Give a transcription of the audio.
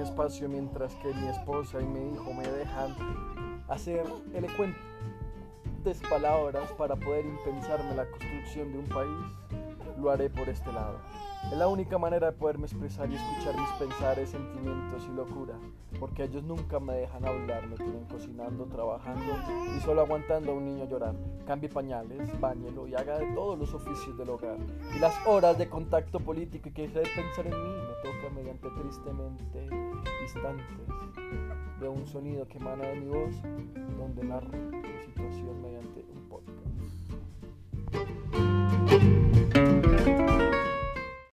espacio mientras que mi esposa y mi hijo me dejan hacer elocuentes palabras para poder impensarme la construcción de un país, lo haré por este lado. Es la única manera de poderme expresar y escuchar mis pensares, sentimientos y locura, porque ellos nunca me dejan hablar, me tienen cocinando, trabajando y solo aguantando a un niño llorar. Cambie pañales, bañelo y haga de todos los oficios del hogar. Y las horas de contacto político y que deje de pensar en mí me toca mediante tristemente instantes de un sonido que emana de mi voz, donde narro mi situación mediante un podcast.